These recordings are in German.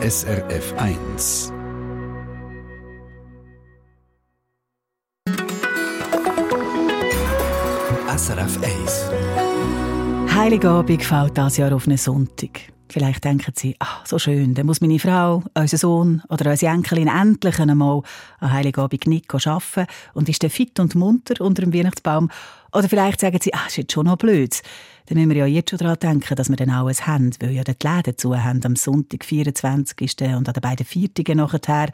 SRF 1. SRF 1. Heiligabend fällt dieses Jahr auf einen Sonntag. Vielleicht denken Sie, ach, so schön, dann muss meine Frau, unser Sohn oder unsere Enkelin endlich einmal an Heiligabend nicht arbeiten und ist dann fit und munter unter dem Weihnachtsbaum. Oder vielleicht sagen Sie, ach, ist jetzt schon noch blöd. Dann müssen wir ja jetzt schon daran denken, dass wir dann alles haben, weil ja die Läden zu haben am Sonntag, 24. und an den beiden Viertigen nachher.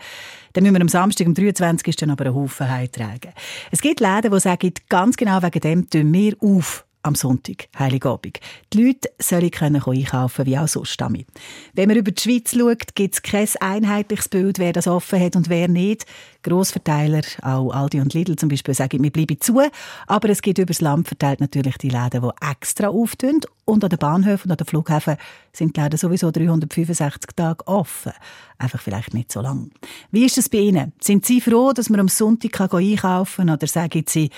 Dann müssen wir am Samstag, am 23. aber einen Haufen heimtragen. Es gibt Läden, die sagen, ganz genau wegen dem tun wir auf am Sonntag, Heiligabend. Die Leute sollen können einkaufen wie auch sonst damit. Wenn man über die Schweiz schaut, gibt es kein einheitliches Bild, wer das offen hat und wer nicht. Grossverteiler, auch Aldi und Lidl zum Beispiel, sagen, wir bleiben zu. Aber es gibt übers Land verteilt natürlich die Läden, die extra auftun. Und an den Bahnhöfen und an den Flughäfen sind die Läden sowieso 365 Tage offen. Einfach vielleicht nicht so lang. Wie ist es bei Ihnen? Sind Sie froh, dass man am Sonntag einkaufen kann? Oder sagen Sie,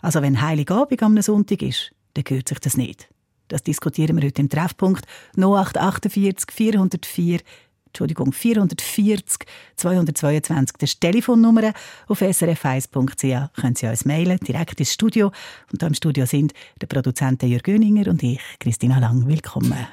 also wenn Heiligabend am Sonntag ist, dann gehört sich das nicht. Das diskutieren wir heute im Treffpunkt 0848 404 Entschuldigung, 440 222. Das ist die Telefonnummer. Auf srf1.ch können Sie uns mailen, direkt ins Studio. Und da im Studio sind der Produzent Jörg Göninger und ich, Christina Lang. Willkommen.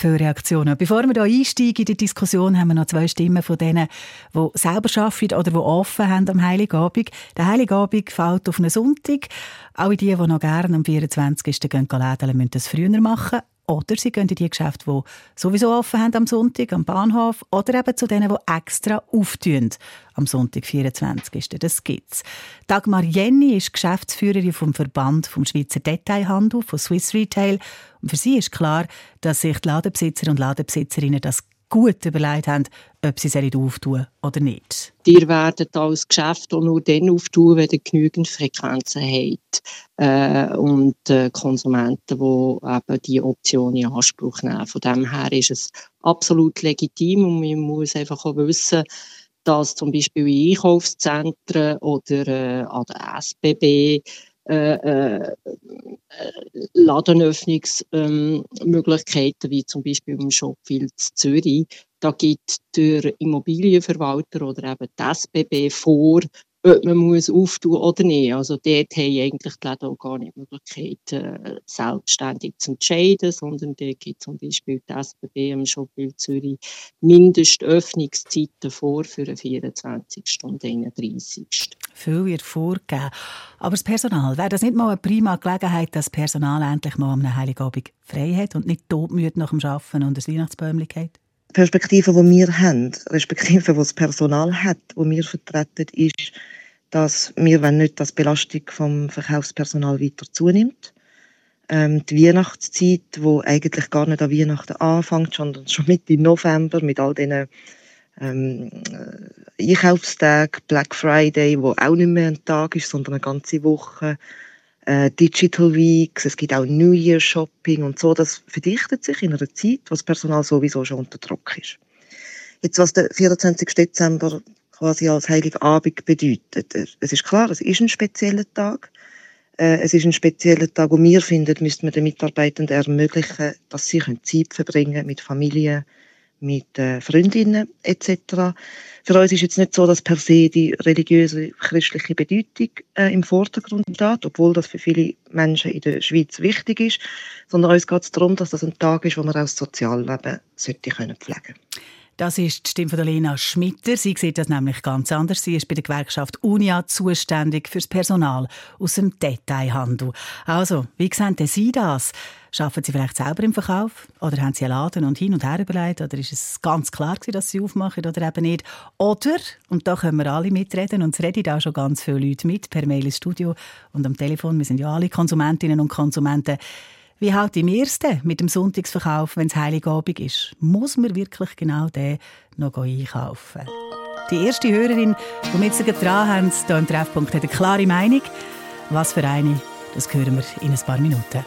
Viele Reaktionen. Bevor wir hier einsteigen in die Diskussion, haben wir noch zwei Stimmen von denen, die selber arbeiten oder die offen haben am Heiligabend. Der Heiligabend fällt auf einen Sonntag. Alle die, die noch gerne am 24. gehen lädeln, müssen das früher machen. Oder sie gehen in die Geschäfte, die sowieso offen haben am Sonntag, am Bahnhof. Oder eben zu denen, die extra auftun am Sonntag, 24. Das gibt's. Dagmar Jenny ist Geschäftsführerin vom Verband vom Schweizer Detailhandel, von Swiss Retail. Und für sie ist klar, dass sich die Ladenbesitzer und Ladenbesitzerinnen das gut überlegt haben, ob sie es auftun oder nicht. Ihr werdet als Geschäft auch nur dann auftun, wenn ihr genügend Frequenzen habt äh, und äh, Konsumenten, die eben diese Option in Anspruch nehmen. Von dem her ist es absolut legitim und man muss einfach auch wissen, dass zum Beispiel in Einkaufszentren oder äh, an der SBB äh, äh, Ladenöffnungsmöglichkeiten, wie zum Beispiel im Shopfield Zürich. Da gibt der Immobilienverwalter oder eben die SBB vor, ob man muss auftun oder nicht. Also dort haben eigentlich die Läden auch gar nicht die Möglichkeit, äh, selbstständig zu entscheiden, sondern dort gibt zum Beispiel die SBB im Shopbild Zürich Mindestöffnungszeiten vor für den 24. und 31. Viel wird vorgegeben. Aber das Personal, wäre das nicht mal eine prima Gelegenheit, dass das Personal endlich mal am Heiligabend frei hat und nicht todmüde nach dem Arbeiten und das Weihnachtsbäumchen geht? Perspektive, die wir haben, respektive die das Personal hat, die wir vertreten, ist, dass wir wenn nicht, dass die Belastung vom Verkaufspersonal weiter zunimmt. Ähm, die Weihnachtszeit, wo eigentlich gar nicht an Weihnachten anfängt, sondern schon Mitte November mit all diesen ähm, äh, Einkaufstagen, Black Friday, wo auch nicht mehr ein Tag ist, sondern eine ganze Woche, äh, Digital Weeks, es gibt auch New Year Shopping und so. Das verdichtet sich in einer Zeit, wo das Personal sowieso schon unter Druck ist. Jetzt, was der 24. Dezember quasi als Heiligabend bedeutet. Es ist klar, es ist ein spezieller Tag. Äh, es ist ein spezieller Tag, wo wir finden, müsste man den Mitarbeitenden ermöglichen, dass sie Zeit verbringen mit Familie, mit äh, Freundinnen etc. Für uns ist jetzt nicht so, dass per se die religiöse christliche Bedeutung äh, im Vordergrund steht, obwohl das für viele Menschen in der Schweiz wichtig ist, sondern uns geht es darum, dass das ein Tag ist, wo man auch das Sozialleben sollte können pflegen das ist die Stimme von Lena Schmitter. Sie sieht das nämlich ganz anders. Sie ist bei der Gewerkschaft Unia zuständig fürs Personal aus dem Detailhandel. Also, wie sehen denn Sie das? Arbeiten Sie vielleicht selber im Verkauf? Oder haben Sie einen Laden und hin und her überlegt? Oder ist es ganz klar dass Sie aufmachen oder eben nicht? Oder, und da können wir alle mitreden, und es reden auch schon ganz viele Leute mit, per Mail ins Studio und am Telefon, wir sind ja alle Konsumentinnen und Konsumenten, wie halt im ersten mit dem Sonntagsverkauf, wenn es Heiligabend ist? Muss man wirklich genau den noch einkaufen? Die erste Hörerin, die wir jetzt dran haben, hier im Treffpunkt, hat eine klare Meinung. Was für eine, das hören wir in ein paar Minuten.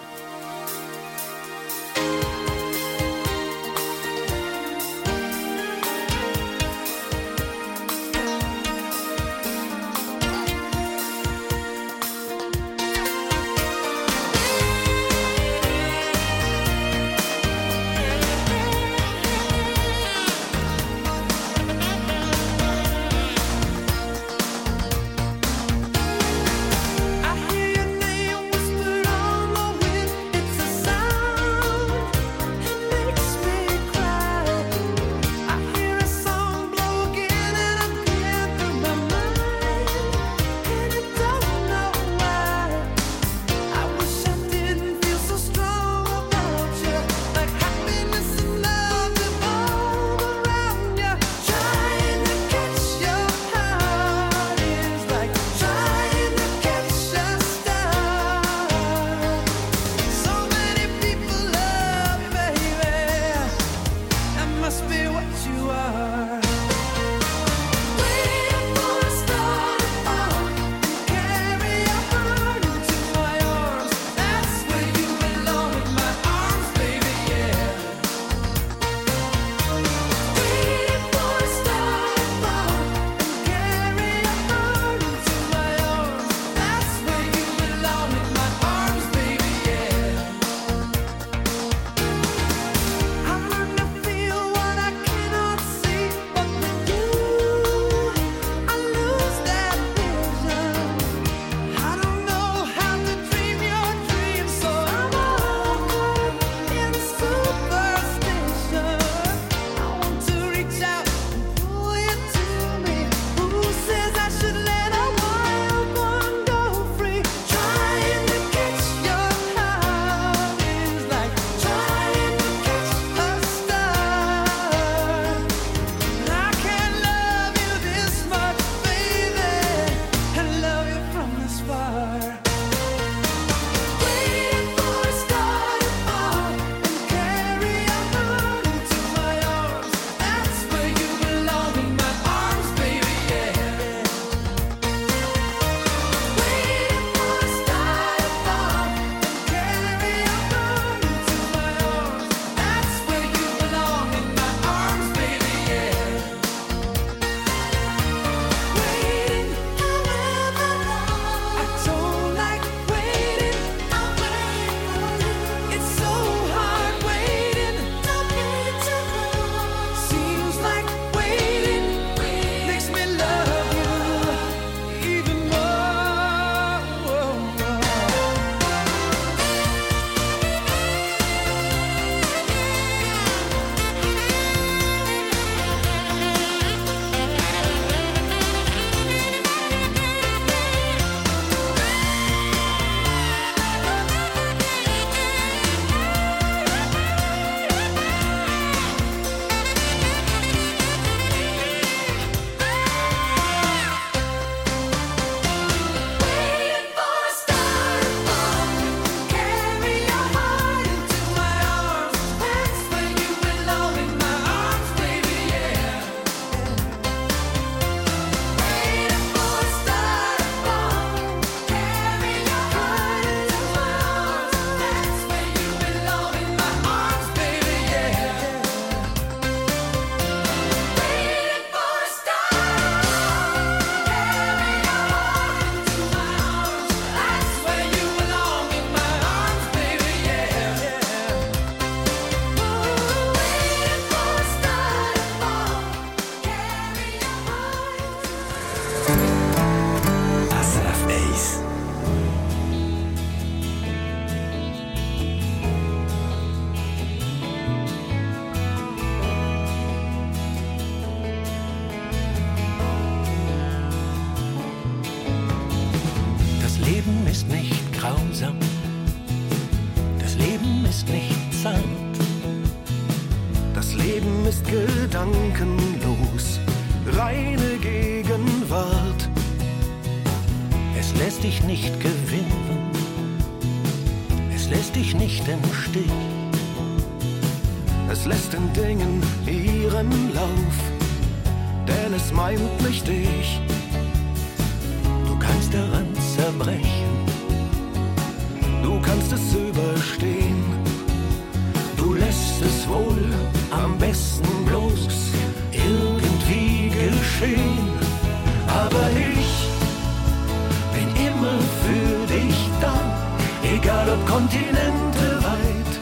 Kontinente weit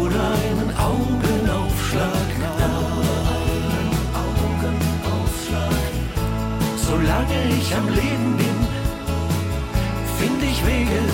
oder einen Augenaufschlag nah. Solange ich am Leben bin, finde ich Wege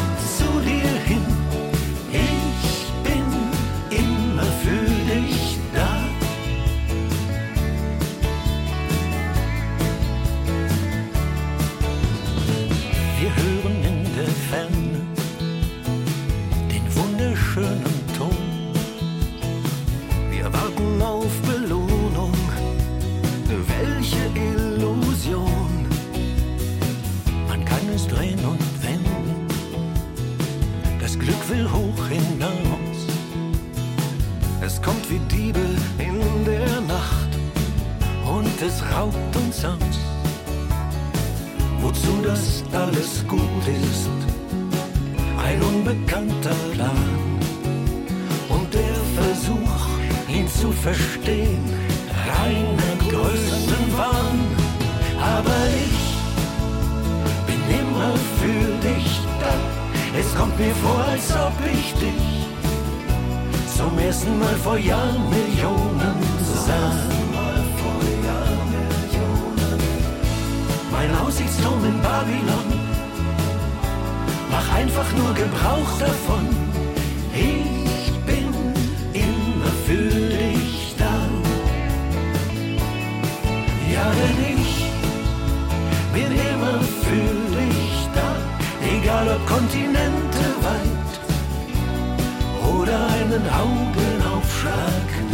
Kontinente weit oder einen Augenaufschlag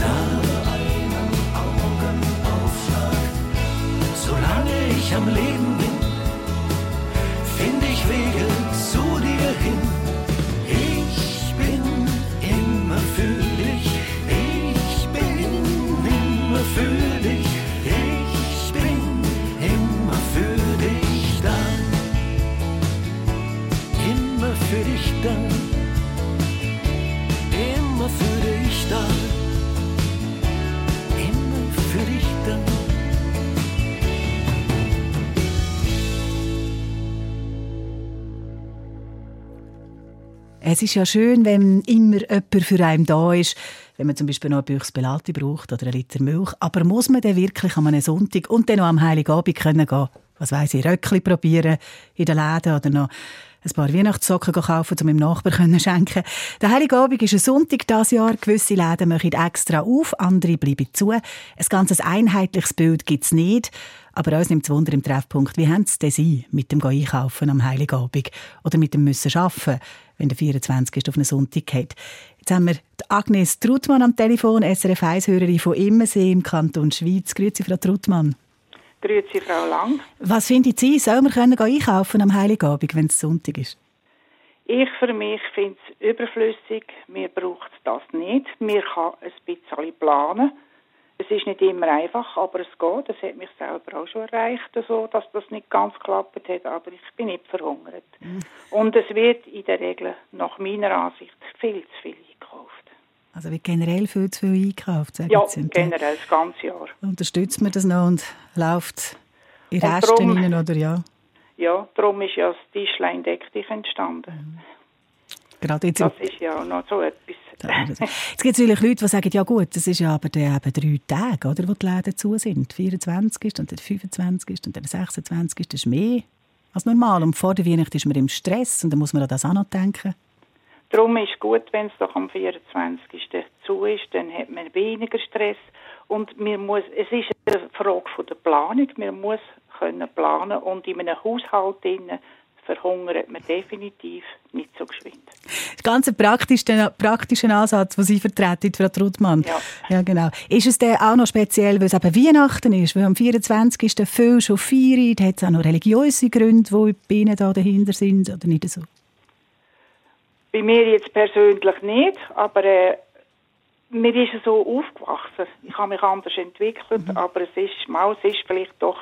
Es ist ja schön, wenn immer jemand für einen da ist, wenn man zum Beispiel noch ein Büchs Belati braucht oder ein Liter Milch. Aber muss man dann wirklich an einem Sonntag und dann noch am Heiligabend können gehen, was weiss ich, Röckli probieren in den Läden oder noch ein paar Weihnachtssocken kaufen, um meinem Nachbar zu schenken. Der Heiligabend ist ein Sonntag dieses Jahr. Gewisse Läden machen extra auf, andere bleiben zu. Ein ganzes einheitliches Bild gibt es nicht. Aber uns nimmt es Wunder im Treffpunkt, wie haben es Sie mit dem Einkaufen am Heiligabend oder mit dem Müssen arbeiten, wenn der 24. auf einen Sonntag geht. Jetzt haben wir Agnes Trutmann am Telefon, SRF 1-Hörerin von Immensee im Kanton Schweiz. Grüezi, Frau Trutmann. Grüezi, Frau Lang. Was finden Sie, soll man können einkaufen am Heiligabend, wenn es Sonntag ist? Ich für mich finde es überflüssig. Mir braucht das nicht. Mir kann ein bisschen planen. Es ist nicht immer einfach, aber es geht. Das hat mich selber auch schon erreicht, so, dass das nicht ganz geklappt hat. Aber ich bin nicht verhungert. Und es wird in der Regel nach meiner Ansicht viel zu viel eingekauft. Also wird generell viel zu viel einkauft, sagen Ja, Sie. Generell das ganze Jahr. Unterstützt man das noch und läuft in Resten rein, oder ja? Ja, darum ist ja das Tischlein deck dich entstanden. Jetzt Das ist ja auch noch so etwas. Jetzt gibt es natürlich Leute, die sagen, ja gut, das ist ja aber dann eben drei Tage, oder, wo die Läden zu sind. 24. und der 25. und der 26. Das ist mehr als normal. Und vor der Weihnacht ist man im Stress und dann muss man an das auch noch denken. Darum ist gut, wenn es doch am 24. zu ist, dann hat man weniger Stress. Und muss, es ist eine Frage von der Planung. Man muss können planen und in einem Haushalt verhungert man definitiv nicht so geschwind. Ganz ein praktischer, praktischer Ansatz, den Sie vertreten, Frau Trudmann. Ja. ja, genau. Ist es denn auch noch speziell, weil es eben Weihnachten ist, weil am 24. viel schon feiern, hat es auch noch religiöse Gründe, die bei Ihnen da dahinter sind, oder nicht so? Bei mir jetzt persönlich nicht, aber äh, mir ist es so aufgewachsen. Ich habe mich anders entwickelt, Mhm. aber es ist, mal, es ist vielleicht doch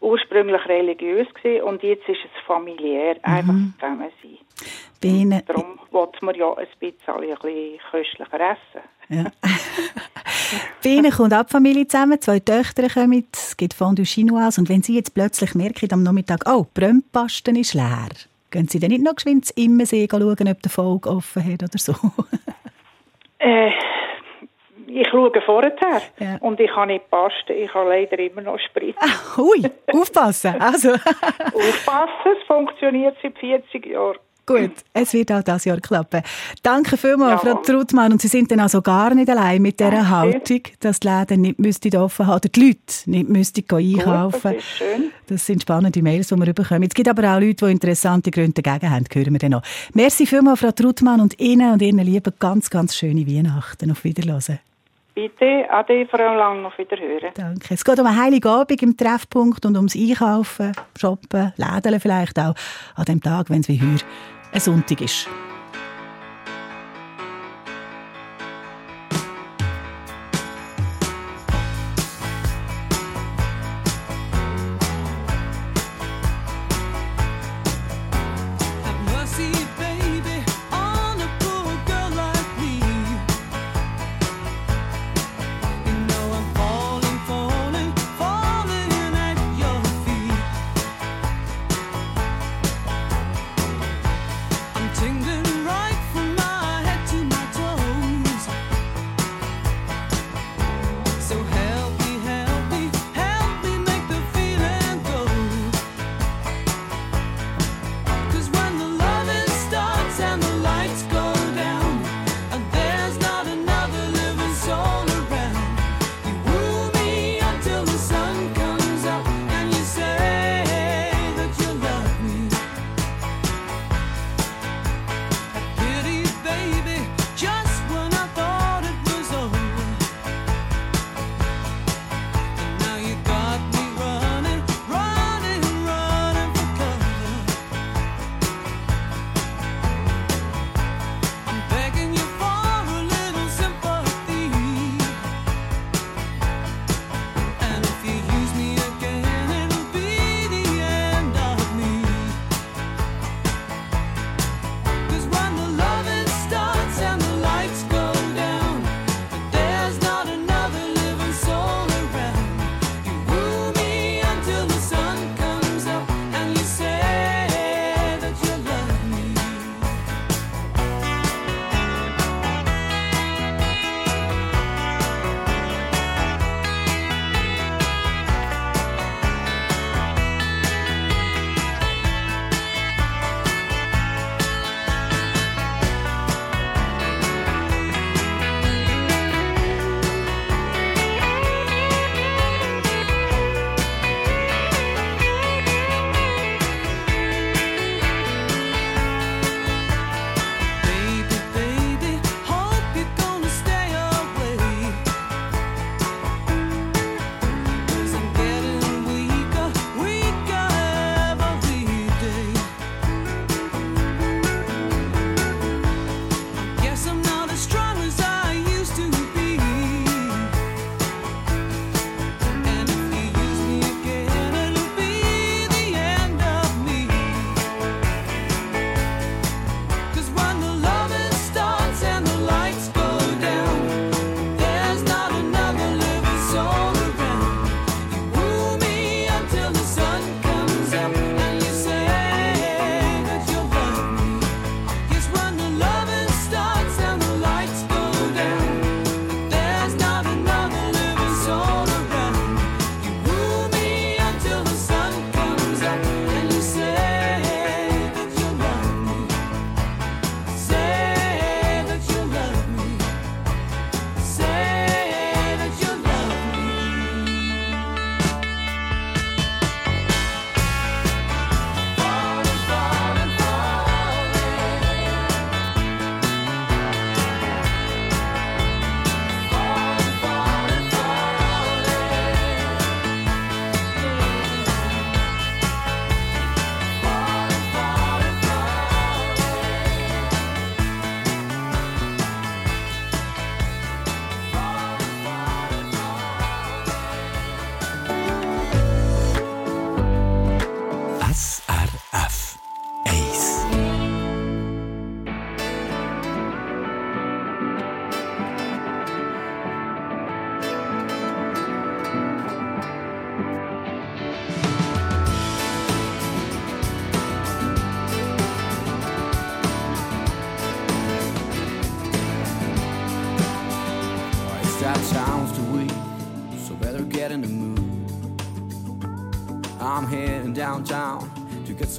ursprünglich religiös gewesen und jetzt ist es familiär, Mhm. einfach zusammen sein. Bei Ihnen, Darum wollte man ja ein bisschen, ein bisschen köstlicher essen. ja. bei Ihnen kommt die Familie zusammen, zwei Töchter kommen, es gibt Fondue Chinoise und wenn Sie jetzt plötzlich merken am Nachmittag, oh, die Brömpasten ist leer, gehen Sie dann nicht noch geschwind ins Immensee schauen, ob der Volk offen hat oder so? Äh, ich schaue vorher Ja. und ich habe nicht Pasten, ich habe leider immer noch Sprit. Hui, aufpassen. Also, Aufpassen, es funktioniert seit 40 Jahren. gut, es wird auch dieses Jahr klappen. Danke vielmals, Ja. Frau Trudmann. Und Sie sind dann also gar nicht allein mit dieser Danke. Haltung, dass die Läden nicht müssten offen haben oder die Leute nicht müssten gehen Gut, einkaufen. das ist schön. Das sind spannende Mails, die wir bekommen. Es gibt aber auch Leute, die interessante Gründe dagegen haben. Hören wir dann noch. Merci vielmals, Frau Trudmann, und Ihnen und Ihren Lieben ganz, ganz schöne Weihnachten. Auf Wiederhören. Bitte, ade, Frau Lang, auf Wiederhören. Danke. Es geht um einen Heiligabend im Treffpunkt und ums Einkaufen, Shoppen, Läden vielleicht auch. An dem Tag, wenn es wie heute ein Sonntag ist.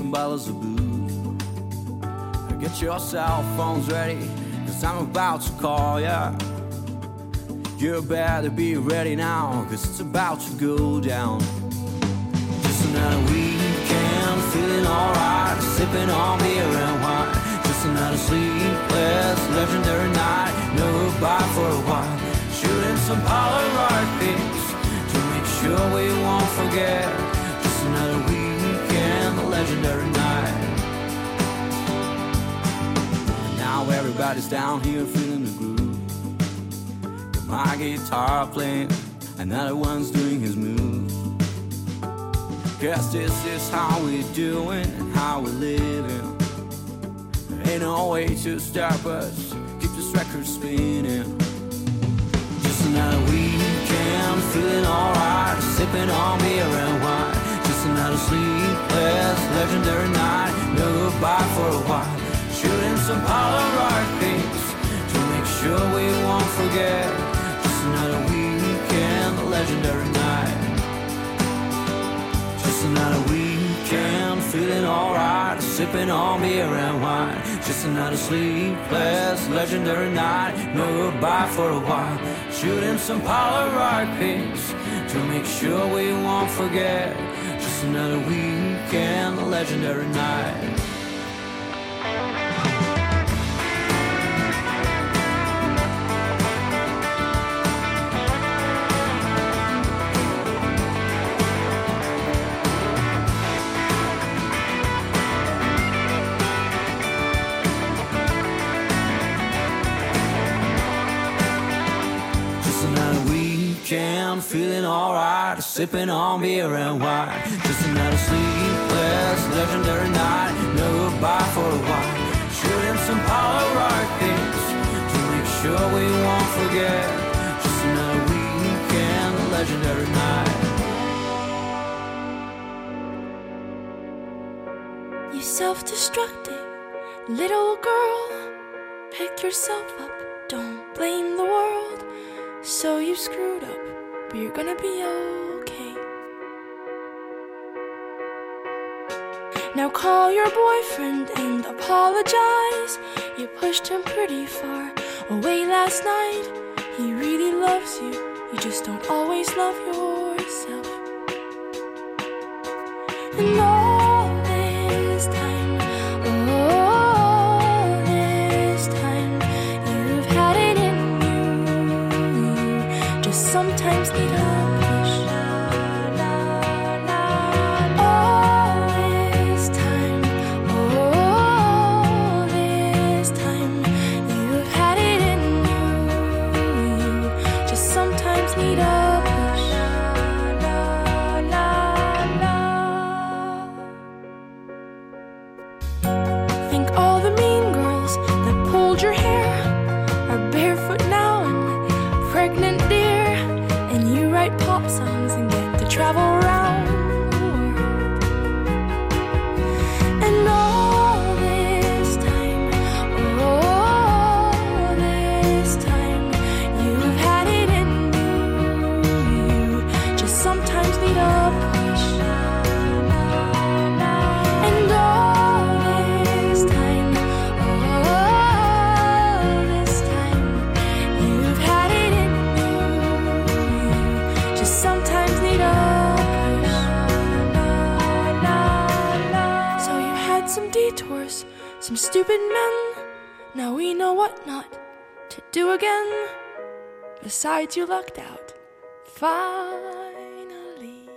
Some bottles of booze. Get your cell phones ready, cause I'm about to call ya. You better be ready now, cause it's about to go down. Just another weekend, feeling alright, sipping on beer and wine. Just another sleepless, legendary night, no goodbye for a while. Shooting some Polaroid pics to make sure we won't forget. Legendary night. Now everybody's down here feeling the groove. Got my guitar playing, another one's doing his move. Guess this is how we doing and how we living. Ain't no way to stop us. Keep this record spinning. Just another weekend, feeling alright, sipping on beer and wine. Just another sleepless, legendary night. No goodbye for a while. Shooting some Polaroid pics to make sure we won't forget. Just another weekend, legendary night. Just another weekend, feeling alright, sipping on beer and wine. Just another sleepless, legendary night. No goodbye for a while. Shooting some Polaroid pics to make sure we won't forget. Another weekend, a legendary night. Sipping on beer and wine. Just another sleepless, legendary night. No goodbye for a while. Shooting some Polaroid pics to make sure we won't forget. Just another weekend, legendary night. You self destructive little girl. Pick yourself up, don't blame the world. So you screwed up, but you're gonna be okay. Now call your boyfriend and apologize. You pushed him pretty far away last night. He really loves you, you just don't always love yourself. And all some stupid men. Now we know what not to do again. Besides, you lucked out. Finally.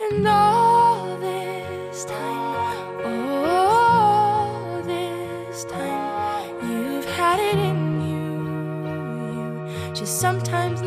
And all this time, all this time, you've had it in you. You just sometimes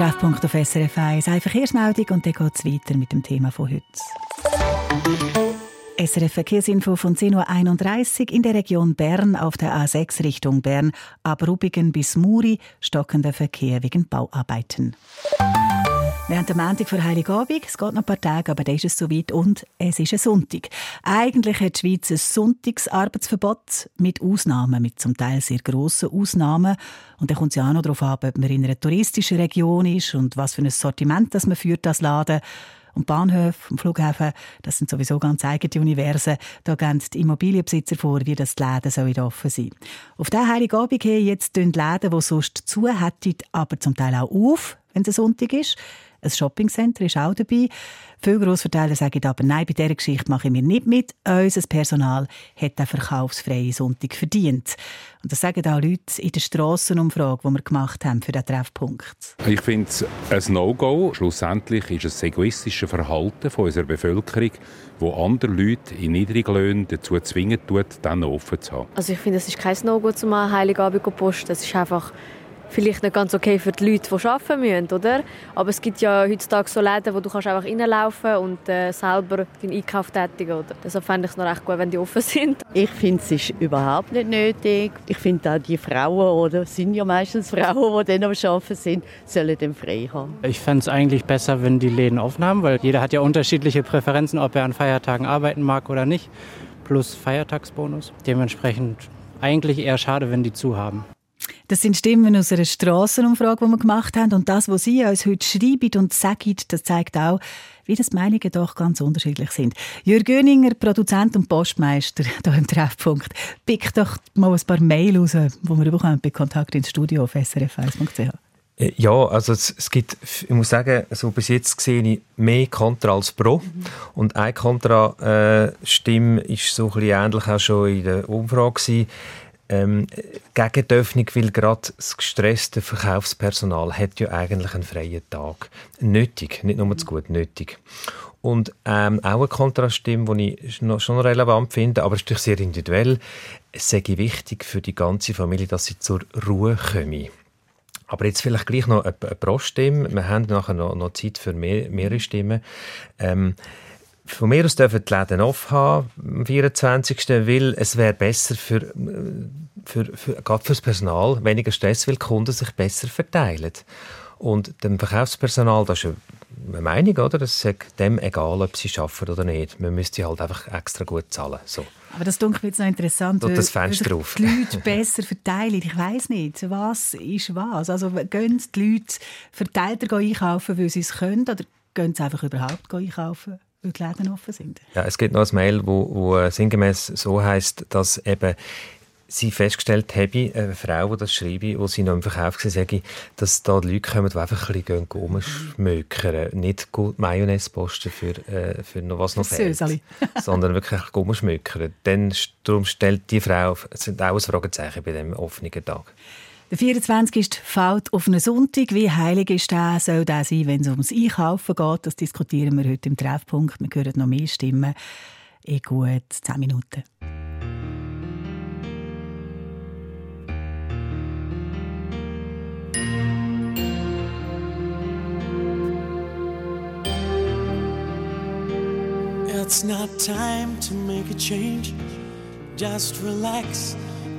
Treffpunkt auf SRF 1. Eine Verkehrsmeldung und dann geht es weiter mit dem Thema von heute. SRF Verkehrsinfo von 10.31 Uhr in der Region Bern auf der A6 Richtung Bern, ab Rubigen bis Muri, stockender Verkehr wegen Bauarbeiten. Wir haben den Montag vor Heiligabend. Es geht noch ein paar Tage, aber dann ist es soweit und es ist ein Sonntag. Eigentlich hat die Schweiz ein Sonntagsarbeitsverbot mit Ausnahmen, mit zum Teil sehr grossen Ausnahmen. Und dann kommt es ja auch noch darauf an, ob man in einer touristischen Region ist und was für ein Sortiment das man führt, das Laden. Und Bahnhöfe und Flughäfen, das sind sowieso ganz eigene Universen. Da geben die Immobilienbesitzer vor, wie das die Läden sollen offen sein Auf diesen Heiligabend hin jetzt die Läden, die sonst zu hätten, aber zum Teil auch auf, wenn es ein Sonntag ist. Ein Shoppingcenter ist auch dabei. Viele Grossverteiler sagen aber, nein, bei dieser Geschichte mache ich mir nicht mit. Unser Personal hat den verkaufsfreien Sonntag verdient. Und das sagen auch Leute in der Strassenumfrage, die wir gemacht haben für diesen Treffpunkt. Ich finde es ein No-Go. Schlussendlich ist es das egoistische Verhalten von unserer Bevölkerung, wo andere Leute in Niedriglöhnen dazu zwingen tut, dann offen zu haben. Also ich finde, es ist kein No-Go, zum Heiligabend zu posten. Es ist einfach vielleicht nicht ganz okay für die Leute, die arbeiten müssen, oder? Aber es gibt ja heutzutage so Läden, wo du kannst einfach reinlaufen und äh, selber deinen Einkauf tätigen, oder? Deshalb fände ich es noch recht gut, wenn die offen sind. Ich finde, es ist überhaupt nicht nötig. Ich finde auch die Frauen, oder sind ja meistens Frauen, die dann am Arbeiten sind, sollen dann frei haben. Ich fände es eigentlich besser, wenn die Läden offen haben, weil jeder hat ja unterschiedliche Präferenzen, ob er an Feiertagen arbeiten mag oder nicht, plus Feiertagsbonus. Dementsprechend eigentlich eher schade, wenn die zu haben. Das sind Stimmen aus einer Strassenumfrage, die wir gemacht haben. Und das, was Sie uns heute schreiben und sagen, das zeigt auch, wie das Meinungen doch ganz unterschiedlich sind. Jürg Göninger, Produzent und Postmeister hier im Treffpunkt, pick doch mal ein paar Mail raus, die wir bekommen bei Kontakt ins Studio auf srf1.ch. Äh, Ja, also es, es gibt, ich muss sagen, so bis jetzt sehe ich mehr Kontra als Pro. Mhm. Und eine Kontra-Stimme ist so ein bisschen ähnlich auch schon in der Umfrage gewesen. Ähm, gegen die Öffnung, weil gerade das gestresste Verkaufspersonal hat ja eigentlich einen freien Tag. Nötig, nicht nur zu gut, nötig. Und ähm, auch eine Kontrastimme, die ich schon relevant finde, aber es ist natürlich sehr individuell. Es sei wichtig für die ganze Familie, dass sie zur Ruhe kommen. Aber jetzt vielleicht gleich noch eine, eine Pro-Stimme. Wir haben nachher noch, noch Zeit für mehr, mehrere Stimmen. Ähm, von mir aus dürfen die Läden offen haben am 24. Weil es wäre besser für, äh, für, für, gerade fürs Personal, weniger Stress, weil die Kunden sich besser verteilen. Und dem Verkaufspersonal, das ist eine Meinung, oder? Es ist dem egal, ob sie arbeiten oder nicht. Man müsste halt einfach extra gut zahlen. So. Aber das dunkelt mir jetzt noch interessant. Tut das weil- weil Fenster auf. Die Leute besser verteilen. Ich weiß nicht, was ist was. Also gehen die Leute verteilter einkaufen, weil sie es können, oder gehen sie einfach überhaupt einkaufen, weil die Läden offen sind? Ja, es gibt noch ein Mail, wo, wo sinngemäß so heißt, dass eben sie festgestellt habe, eine Frau, die das schreibe, wo sie noch im Verkauf war, sage, dass da Leute kommen, die einfach ein bisschen rumschmökern. Nicht Mayonnaise posten für, äh, für noch was noch fehlt, sondern wirklich rumschmökern. Dann darum stellt die Frau, es sind auch ein Fragezeichen bei dem offenen Tag. Der 24. fällt auf einen Sonntag. Wie heilig ist der? Soll der sein, wenn es ums Einkaufen geht? Das diskutieren wir heute im Treffpunkt. Wir hören noch mehr Stimmen in gut 10 Minuten. It's not time to make a change. Just relax,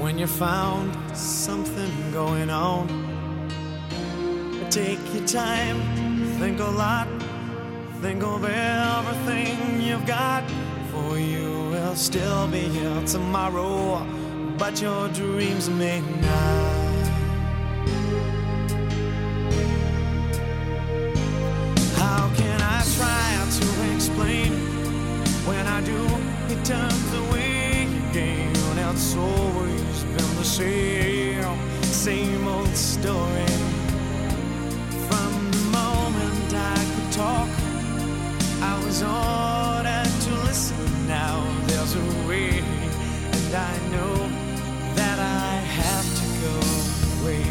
when you found something going on. Take your time, think a lot, think of everything you've got. For you will still be here tomorrow, but your dreams may not. How can I try to explain when I do? It turns away again. It's always trail, same old story. From the moment I could talk, I was ordered to listen. Now there's a way, and I know that I have to go away.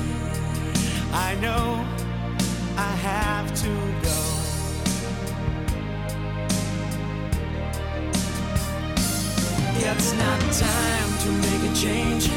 I know I have to go. It's not time to make a change.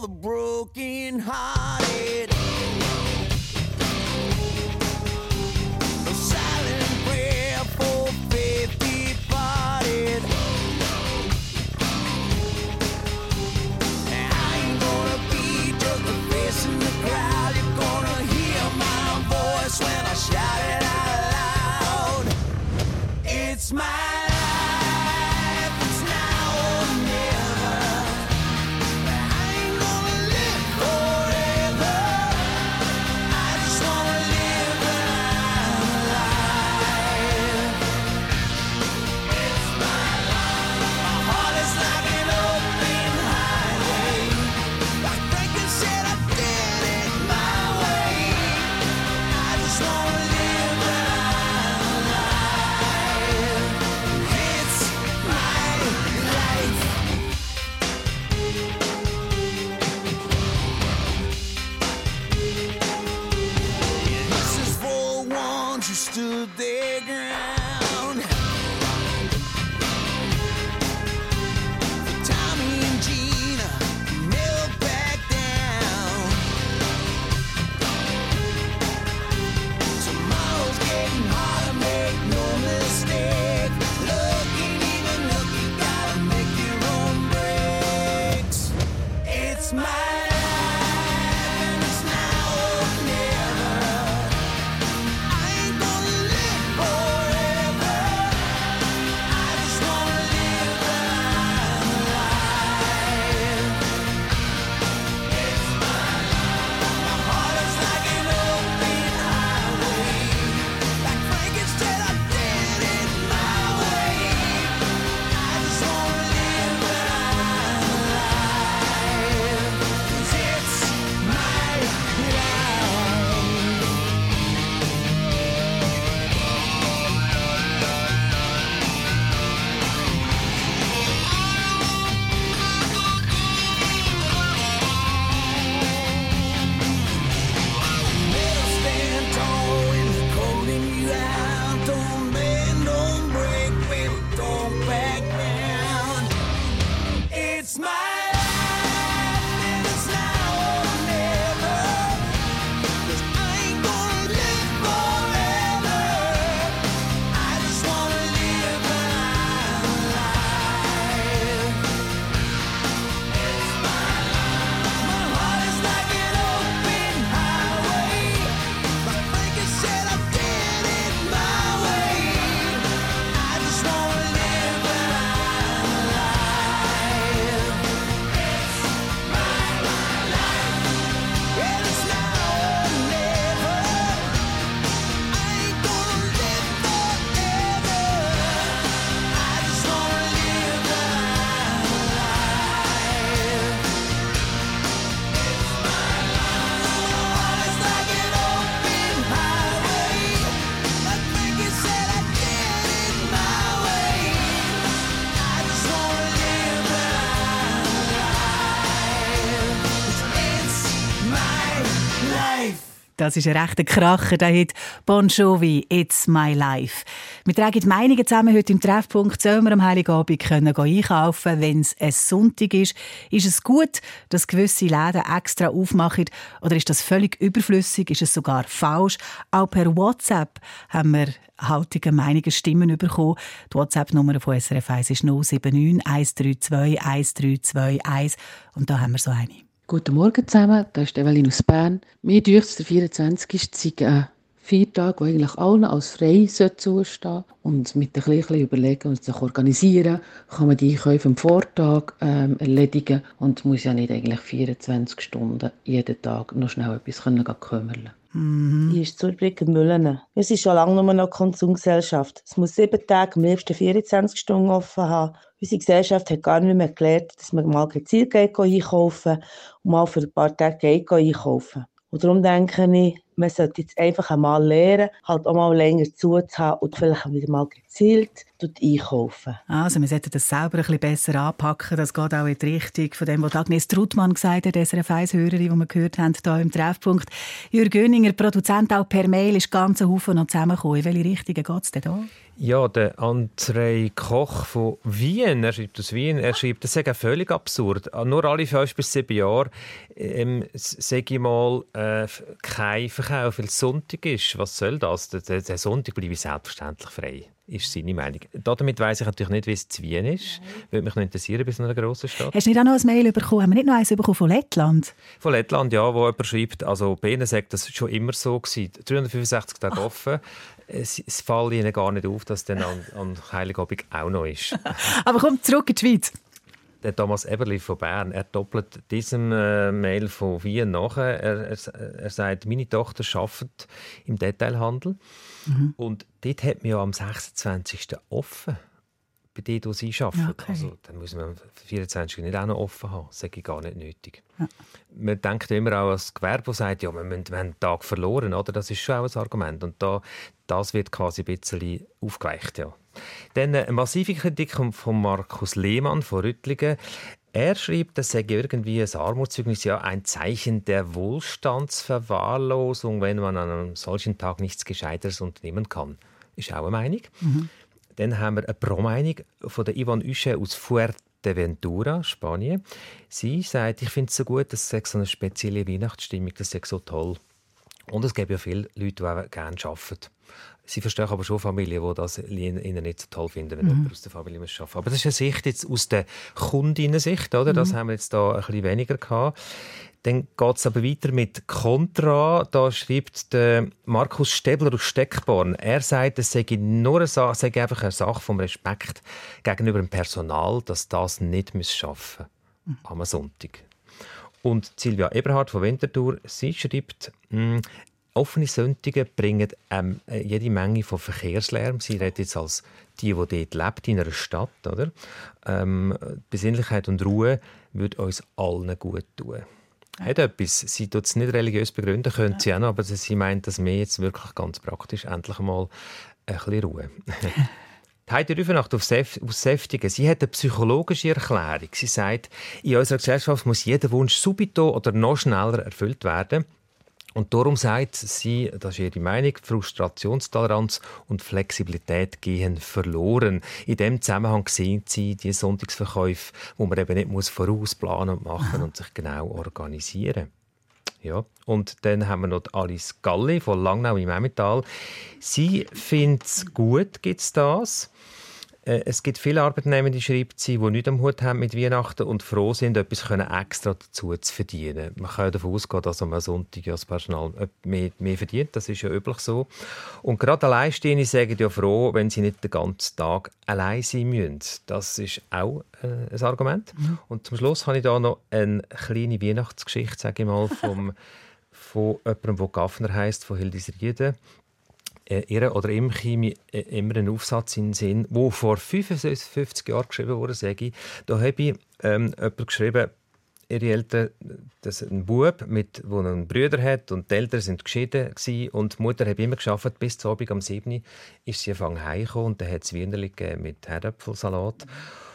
the broken hearted. Das ist ein rechter Kracher, der hat Bon Jovi «It's My Life». Wir tragen die Meinungen zusammen heute im Treffpunkt. Sollen wir am Heiligabend können einkaufen, wenn es ein Sonntag ist? Ist es gut, dass gewisse Läden extra aufmachen oder ist das völlig überflüssig? Ist es sogar falsch? Auch per WhatsApp haben wir heutige Meinungen, Stimmen bekommen. Die WhatsApp-Nummer von SRF 1 ist 079 132 1321 und da haben wir so eine. Guten Morgen zusammen, da ist Evelyn aus Bern. Mir dürfte der 24. sei ein Feiertag, der eigentlich allen als frei zustehen. Und mit ein bisschen überlegen und sich organisieren, kann man die Einkäufe am Vortag ähm, erledigen und muss ja nicht eigentlich 24 Stunden jeden Tag noch schnell etwas können kümmern Hier ist Zurbrück Müllene. Wir sind schon lange nur noch Konsumgesellschaft. Es muss sieben Tage, am liebsten 24 Stunden offen haben. Unsere Gesellschaft hat gar nicht mehr gelernt, dass man mal gezielt geht einkaufen und mal für ein paar Tage geht einkaufen. Und darum denke ich, man sollte jetzt einfach einmal lernen, halt auch mal länger zuzuhaben und vielleicht wieder mal gezielt einkaufen. Also wir sollten das selber ein bisschen besser anpacken. Das geht auch in die Richtung von dem, was Agnes Trutmann gesagt hat, SRF 1-Hörerin, die wir gehört haben hier im Treffpunkt. Jürgen Göninger, Produzent auch per Mail, ist ganz Haufen noch zusammengekommen. In welche Richtung geht es denn da? Ja, der Andrei Koch von Wien, er schreibt aus Wien, er schreibt, das sei völlig absurd. Nur alle fünf bis sieben Jahre ähm, sage ich mal, äh, kein Verkauf, weil es Sonntag ist. Was soll das? Der, der Sonntag bleibe selbstverständlich frei ist seine Meinung. Damit weiss ich natürlich nicht, wie es zu Wien ist. Würde mich noch interessieren bei so einer grossen Stadt. Hast du nicht auch noch ein Mail bekommen? Haben wir nicht noch eins bekommen von Lettland? Von Lettland, ja, wo jemand schreibt, also bei ihnen sagt, das schon immer so gewesen. 365 Tage Ach. offen. Es, es fällt ihnen gar nicht auf, dass es dann an, an Heiligabend auch noch ist. Aber komm zurück in die Schweiz der Thomas Eberli von Bern, er doppelt diesem äh, Mail von Wien nach. Er, er, er sagt, meine Tochter arbeitet im Detailhandel mhm. und dort hat man ja am 26. offen bei denen, wo sie arbeiten. Okay. Also, dann muss man 24 nicht auch noch offen haben. Das ist gar nicht nötig. Ja. Man denkt immer auch als Gewerbe, das sagt, ja, wir, müssen, wir haben einen Tag verloren. Oder? Das ist schon auch ein Argument. Und da, das wird quasi ein bisschen aufgeweicht. Ja. Dann eine massive Kritik von Markus Lehmann von Rüttlingen. Er schreibt, das sei irgendwie ein Armutszeugnis, ja ein Zeichen der Wohlstandsverwahrlosung, wenn man an einem solchen Tag nichts Gescheiteres unternehmen kann. Ist auch eine Meinung. Mhm. Dann haben wir eine Pro-Meinung von der Yvonne Usche aus Fuerteventura, Spanien. Sie sagt, ich finde es so gut, dass es so eine spezielle Weihnachtsstimmung, das ist so toll. Und es gibt ja viele Leute, die gerne arbeiten. Sie verstehen aber schon Familien, die das ihnen nicht so toll finden, wenn mhm. jemand aus der Familie muss arbeiten Aber das ist eine Sicht jetzt aus der Kundinnensicht, oder? Das mhm. haben wir jetzt da ein bisschen weniger gehabt. Dann geht es aber weiter mit Contra. Da schreibt der Markus Stäbler aus Steckborn. Er sagt, es sei nur eine Sache, sei einfach eine Sache vom Respekt gegenüber dem Personal, dass das nicht schaffen muss mhm. am Sonntag. Und Silvia Eberhard von Winterthur, sie schreibt, mh, hm, offene Sonntage bringen ähm, jede Menge von Verkehrslärm. Sie redet jetzt als die, die dort lebt, in einer Stadt. Oder? Ähm, Besinnlichkeit und Ruhe würde uns allen gut tun hat etwas. Sie tut es nicht religiös begründen, könnte ja. sie auch noch, aber sie meint das mehr jetzt wirklich ganz praktisch. Endlich mal ein bisschen Ruhe. Heidi Rüfenacht auf Säftigen. Sie hat eine psychologische Erklärung. Sie sagt, in unserer Gesellschaft muss jeder Wunsch subito oder noch schneller erfüllt werden. Und darum sagt sie, das ist ihre Meinung, Frustrationstoleranz und Flexibilität gehen verloren. In dem Zusammenhang sehen sie die Sonntagsverkäufe, wo man eben nicht muss vorausplanen und machen und sich genau organisieren. Ja. Und dann haben wir noch Alice Galli von Langnau im Emmental. Sie findet es gut, gibt es das. Äh, es gibt viele Arbeitnehmer, die schreibt sie, die nicht am Hut haben mit Weihnachten und froh sind, etwas extra dazu zu verdienen. Man kann davon ausgehen, dass am Sonntag das Personal mehr, mehr verdient. Das ist ja üblich so. Und gerade Alleinstehende sagen ja froh, wenn sie nicht den ganzen Tag allein sein müssen. Das ist auch äh, ein Argument. Mhm. Und zum Schluss habe ich da noch eine kleine Weihnachtsgeschichte, sage ich mal, vom von jemandem, der Gaffner heisst, von Hildisrieden äh, ihr oder ihm käme äh, immer ein Aufsatz in den Sinn, der vor 55 Jahren geschrieben wurde, sage ich. Da habe ich ähm, jemand geschrieben, ihre Eltern, das ein Bub, mit, der einen Bruder hat und die Eltern sind geschieden gewesen, und die Mutter hat immer geschafft bis zum Abend am 7. ist sie angefangen heimgekommen und dann hat es Wienerli mit Herdöpfelsalat. Mhm.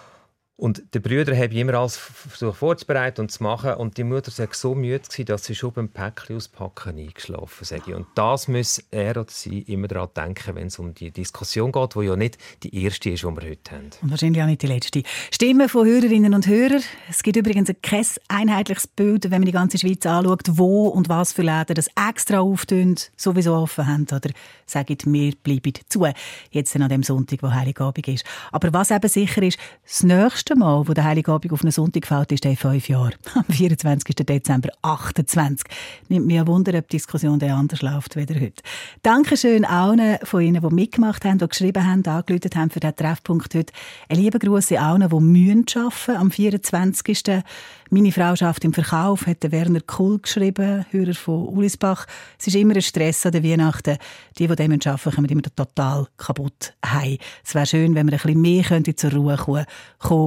Und die Brüder haben immer alles versucht vorzubereiten und zu machen. Und die Mutter war so müde, dass sie schon beim Päckchen auspacken eingeschlafen sei. Und das muss er oder sie immer daran denken, wenn es um die Diskussion geht, die ja nicht die erste ist, die wir heute haben. Und wahrscheinlich auch nicht die letzte. Stimmen von Hörerinnen und Hörern. Es gibt übrigens kein einheitliches Bild, wenn man die ganze Schweiz anschaut, wo und was für Läden das extra auftun, sowieso offen haben. Oder sagen, wir bleiben zu. Jetzt an dem Sonntag, wo Heiligabend ist. Aber was eben sicher ist, das nächste erste Mal, wo der Heiligabend auf einen Sonntag fällt, ist in fünf Jahre. Am 24. Dezember 28. Nimmt mir ein Wunder, ob die Diskussion anders läuft als heute. Dankeschön allen von Ihnen, die mitgemacht haben, die geschrieben haben, angerufen haben für diesen Treffpunkt heute. Ein lieber Gruß an allen, die mühen arbeiten am 24. Meine Frau schafft im Verkauf, hat Werner Kuhl geschrieben, Hörer von Ulisbach. Es ist immer ein Stress an den Weihnachten. Die, die dem arbeiten, kommen immer total kaputt heim. Es wäre schön, wenn wir ein bisschen mehr zur Ruhe kommen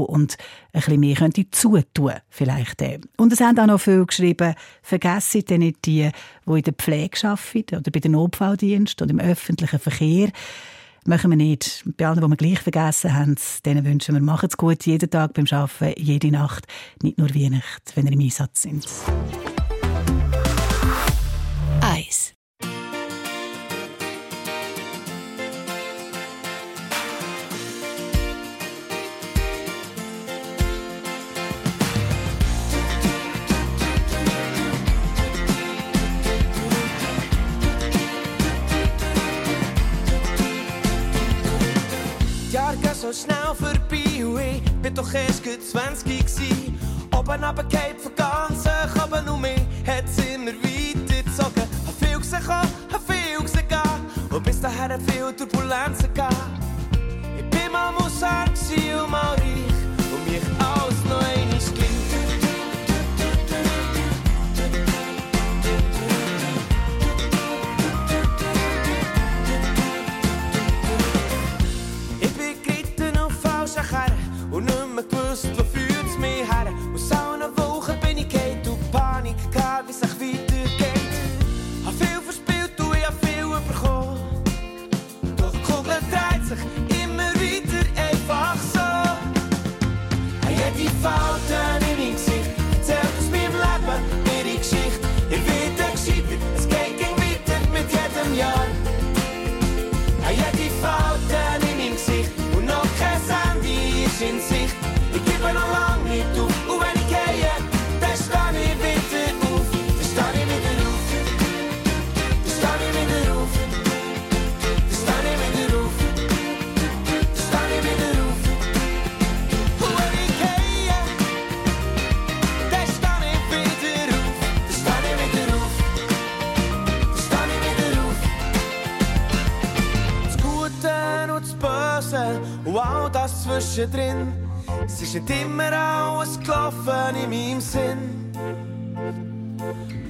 und ein bisschen mehr könnte zutun vielleicht. Äh. Und es haben auch noch viele geschrieben, vergessen denn nicht die, die in der Pflege arbeiten oder bei den Notfalldiensten oder im öffentlichen Verkehr. Machen wir nicht. Bei allen, die wir gleich vergessen haben, denen wünschen wir, machen es gut jeden Tag beim Arbeiten, jede Nacht, nicht nur wie Weihnachten, wenn ihr im Einsatz sind. so schnell vorbei. ich bin doch erst gut 20 gewesen. Oben runtergeht von ganz hoch, aber nur mich hat's immer weitergezogen. Hab viel gesehen, hab viel gesehen und bis dahin viel Turbulenzen gehabt. Ich bin mal Musar und mal reich und mich auch och numret på Östermalm since zwischendrin. Es ist nicht immer alles gelaufen in meinem Sinn.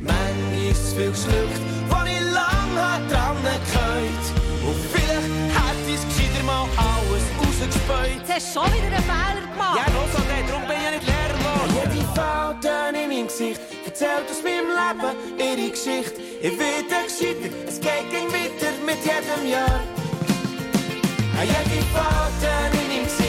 Manchmal ist viel geschluckt, wo ich lange dran gehört. Und vielleicht hat es gescheiter mal alles rausgespäut. Jetzt hast schon wieder einen Fehler gemacht. Ja, Rosalie, darum bin ich ja nicht lehrlos. Jede Falte in meinem Gesicht erzählt aus meinem Leben ihre Geschichte. Ich werde gescheiter, es geht weiter mit jedem Jahr. Jede Falte in meinem Gesicht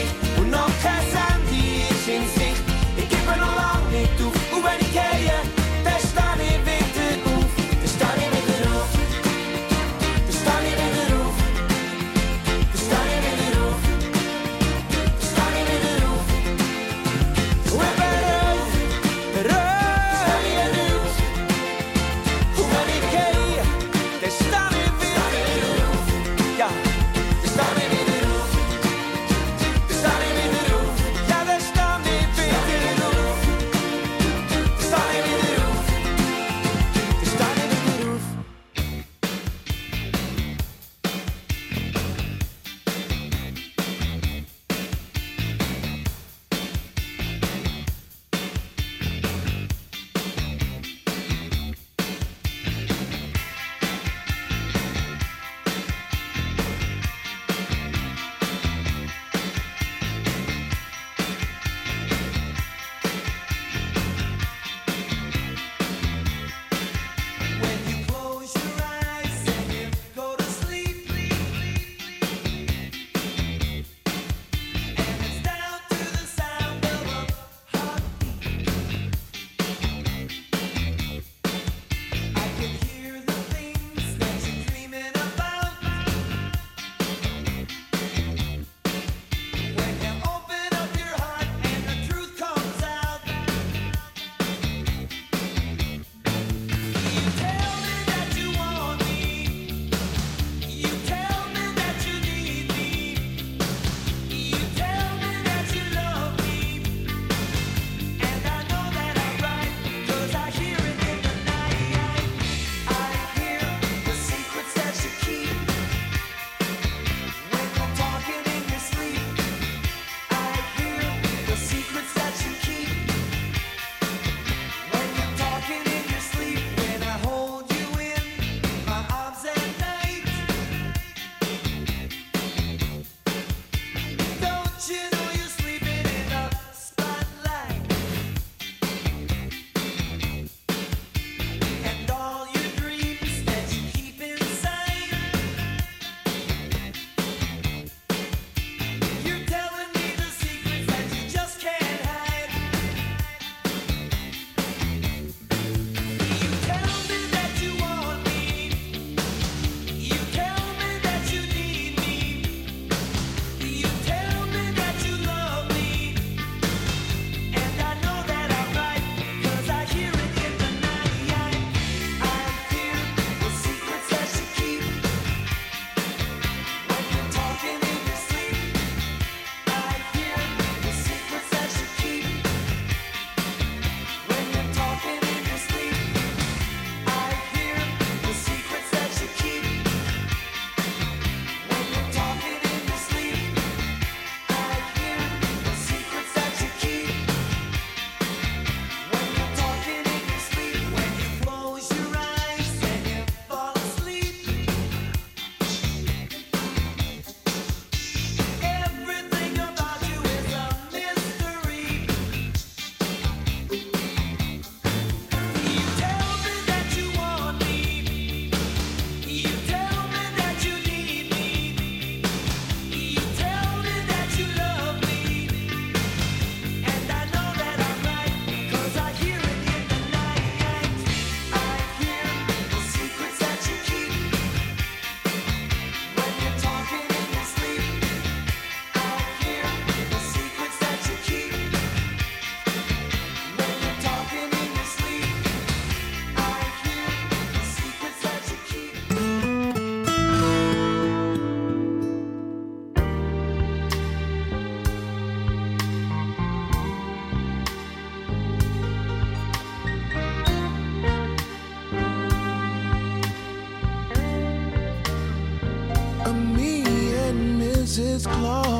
His claws.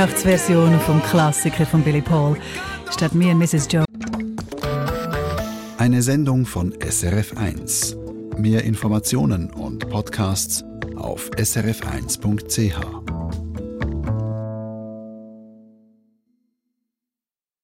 Weihnachtsversion vom Klassiker von Billy Paul. Statt mir Mrs. Jones. Eine Sendung von SRF1. Mehr Informationen und Podcasts auf srf1.ch.